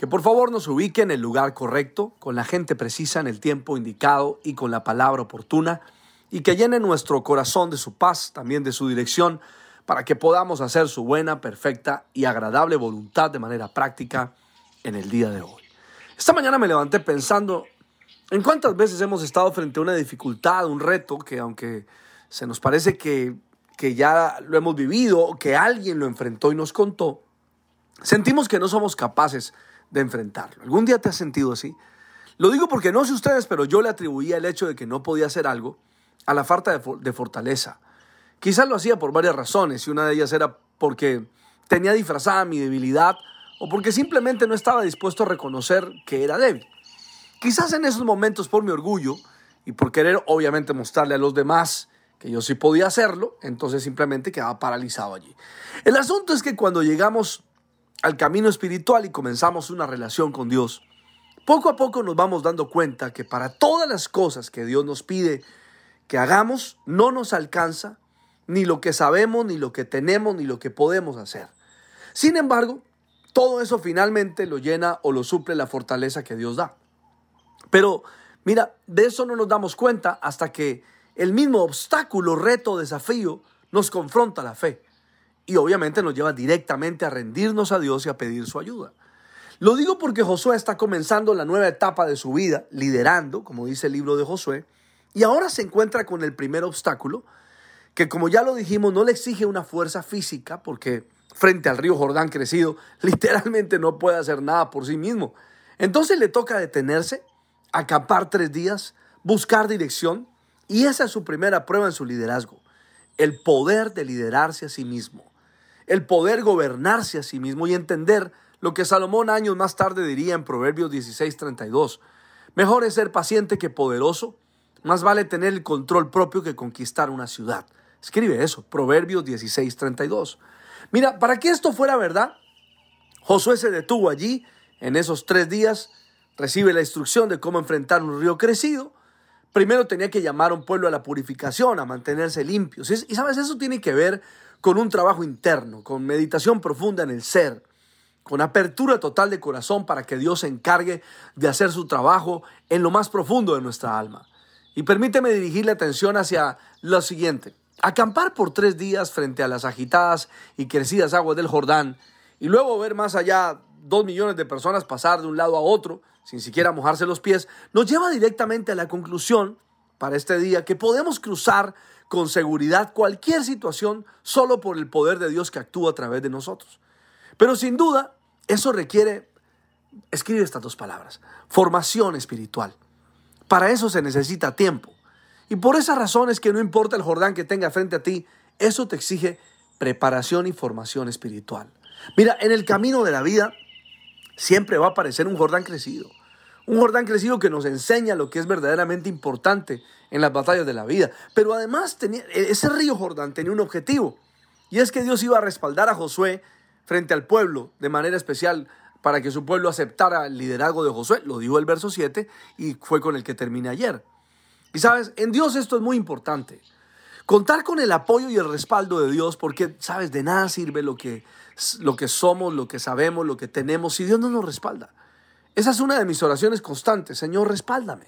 que por favor nos ubique en el lugar correcto, con la gente precisa en el tiempo indicado y con la palabra oportuna, y que llene nuestro corazón de su paz, también de su dirección, para que podamos hacer su buena, perfecta y agradable voluntad de manera práctica en el día de hoy. Esta mañana me levanté pensando en cuántas veces hemos estado frente a una dificultad, un reto, que aunque se nos parece que, que ya lo hemos vivido, que alguien lo enfrentó y nos contó, sentimos que no somos capaces enfrentarlo. ¿Algún día te has sentido así? Lo digo porque no sé ustedes, pero yo le atribuía el hecho de que no podía hacer algo a la falta de, fortaleza. Quizás lo hacía por varias razones y una de ellas era porque tenía disfrazada mi debilidad o porque simplemente no estaba dispuesto a reconocer que era débil. Quizás en esos momentos por mi orgullo y por querer obviamente mostrarle a los demás que yo sí podía hacerlo, entonces simplemente quedaba paralizado allí. El asunto es que cuando llegamos al camino espiritual y comenzamos una relación con Dios, poco a poco nos vamos dando cuenta que para todas las cosas que Dios nos pide que hagamos, no nos alcanza ni lo que sabemos, ni lo que tenemos, ni lo que podemos hacer. Sin embargo, todo eso finalmente lo llena o lo suple la fortaleza que Dios da. Pero mira, de eso no nos damos cuenta hasta que el mismo obstáculo, reto, desafío nos confronta la fe y obviamente nos lleva directamente a rendirnos a Dios y a pedir su ayuda. Lo digo porque Josué está comenzando la nueva etapa de su vida, liderando, como dice el libro de Josué, y ahora se encuentra con el primer obstáculo, que como ya lo dijimos, no le exige una fuerza física, porque frente al río Jordán crecido, literalmente no puede hacer nada por sí mismo. Entonces le toca detenerse, acampar tres días, buscar dirección, y esa es su primera prueba en su liderazgo, el poder de liderarse a sí mismo el poder gobernarse a sí mismo y entender lo que Salomón años más tarde diría en Proverbios 16:32. Mejor es ser paciente que poderoso, más vale tener el control propio que conquistar una ciudad. Escribe eso, Proverbios 16:32. Mira, para que esto fuera verdad, Josué se detuvo allí en esos tres días, recibe la instrucción de cómo enfrentar un río crecido. Primero tenía que llamar a un pueblo a la purificación, a mantenerse limpios. Y sabes, eso tiene que ver con un trabajo interno, con meditación profunda en el ser, con apertura total de corazón para que Dios se encargue de hacer su trabajo en lo más profundo de nuestra alma. Y permíteme dirigir la atención hacia lo siguiente. Acampar por tres días frente a las agitadas y crecidas aguas del Jordán y luego ver más allá dos millones de personas pasar de un lado a otro sin siquiera mojarse los pies, nos lleva directamente a la conclusión para este día que podemos cruzar con seguridad cualquier situación solo por el poder de Dios que actúa a través de nosotros. Pero sin duda, eso requiere, escribe estas dos palabras, formación espiritual. Para eso se necesita tiempo. Y por esa razón es que no importa el Jordán que tenga frente a ti, eso te exige preparación y formación espiritual. Mira, en el camino de la vida siempre va a aparecer un Jordán crecido. Un Jordán crecido que nos enseña lo que es verdaderamente importante en las batallas de la vida. Pero además tenía, ese río Jordán tenía un objetivo. Y es que Dios iba a respaldar a Josué frente al pueblo de manera especial para que su pueblo aceptara el liderazgo de Josué. Lo dijo el verso 7 y fue con el que terminé ayer. Y sabes, en Dios esto es muy importante. Contar con el apoyo y el respaldo de Dios, porque, sabes, de nada sirve lo que, lo que somos, lo que sabemos, lo que tenemos, si Dios no nos respalda. Esa es una de mis oraciones constantes. Señor, respáldame.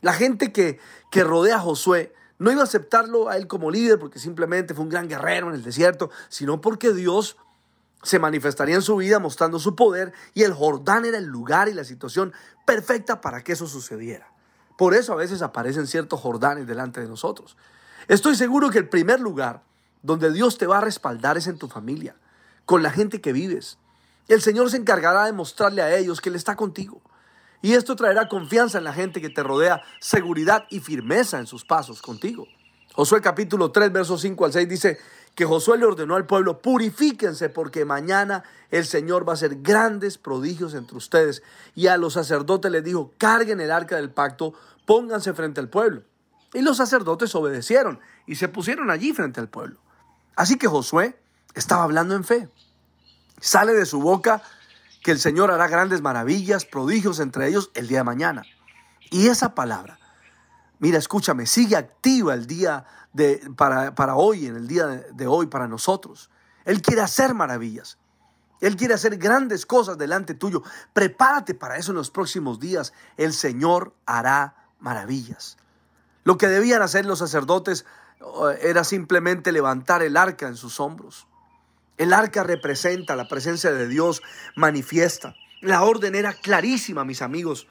La gente que, que rodea a Josué no iba a aceptarlo a él como líder porque simplemente fue un gran guerrero en el desierto, sino porque Dios se manifestaría en su vida mostrando su poder y el Jordán era el lugar y la situación perfecta para que eso sucediera. Por eso a veces aparecen ciertos Jordanes delante de nosotros. Estoy seguro que el primer lugar donde Dios te va a respaldar es en tu familia, con la gente que vives, el Señor se encargará de mostrarle a ellos que Él está contigo. Y esto traerá confianza en la gente que te rodea, seguridad y firmeza en sus pasos contigo. Josué capítulo 3, versos 5 al 6 dice, que Josué le ordenó al pueblo, purifíquense porque mañana el Señor va a hacer grandes prodigios entre ustedes. Y a los sacerdotes les dijo, carguen el arca del pacto, pónganse frente al pueblo. Y los sacerdotes obedecieron y se pusieron allí frente al pueblo. Así que Josué estaba hablando en fe. Sale de su boca que el Señor hará grandes maravillas, prodigios entre ellos el día de mañana. Y esa palabra, mira, escúchame, sigue activa el día de, para, para hoy, en el día de hoy, para nosotros. Él quiere hacer maravillas. Él quiere hacer grandes cosas delante tuyo. Prepárate para eso en los próximos días. El Señor hará maravillas. Lo que debían hacer los sacerdotes eh, era simplemente levantar el arca en sus hombros. El arca representa la presencia de Dios manifiesta. La orden era clarísima, mis amigos.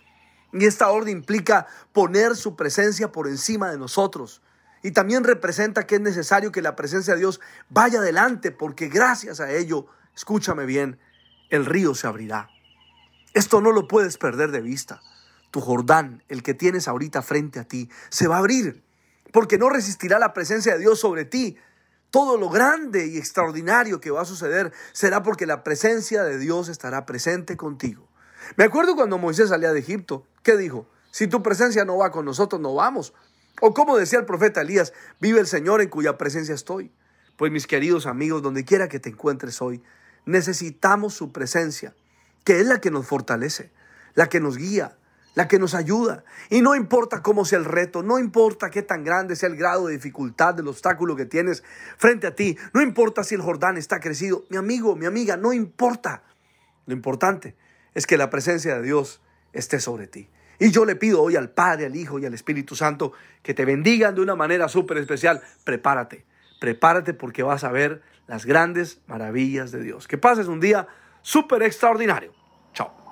Y esta orden implica poner su presencia por encima de nosotros. Y también representa que es necesario que la presencia de Dios vaya adelante, porque gracias a ello, escúchame bien, el río se abrirá. Esto no lo puedes perder de vista. Tu Jordán, el que tienes ahorita frente a ti, se va a abrir, porque no resistirá la presencia de Dios sobre ti. Todo lo grande y extraordinario que va a suceder será porque la presencia de Dios estará presente contigo. Me acuerdo cuando Moisés salía de Egipto, ¿qué dijo? Si tu presencia no va con nosotros, no vamos. O como decía el profeta Elías, vive el Señor en cuya presencia estoy. Pues mis queridos amigos, donde quiera que te encuentres hoy, necesitamos su presencia, que es la que nos fortalece, la que nos guía, la que nos ayuda. Y no importa cómo sea el reto, no importa qué tan grande sea el grado de dificultad del obstáculo que tienes frente a ti, no importa si el Jordán está crecido, mi amigo, mi amiga, no importa. Lo importante es que la presencia de Dios esté sobre ti. Y yo le pido hoy al Padre, al Hijo y al Espíritu Santo que te bendigan de una manera súper especial. Prepárate, prepárate porque vas a ver las grandes maravillas de Dios. Que pases un día súper extraordinario. Chao.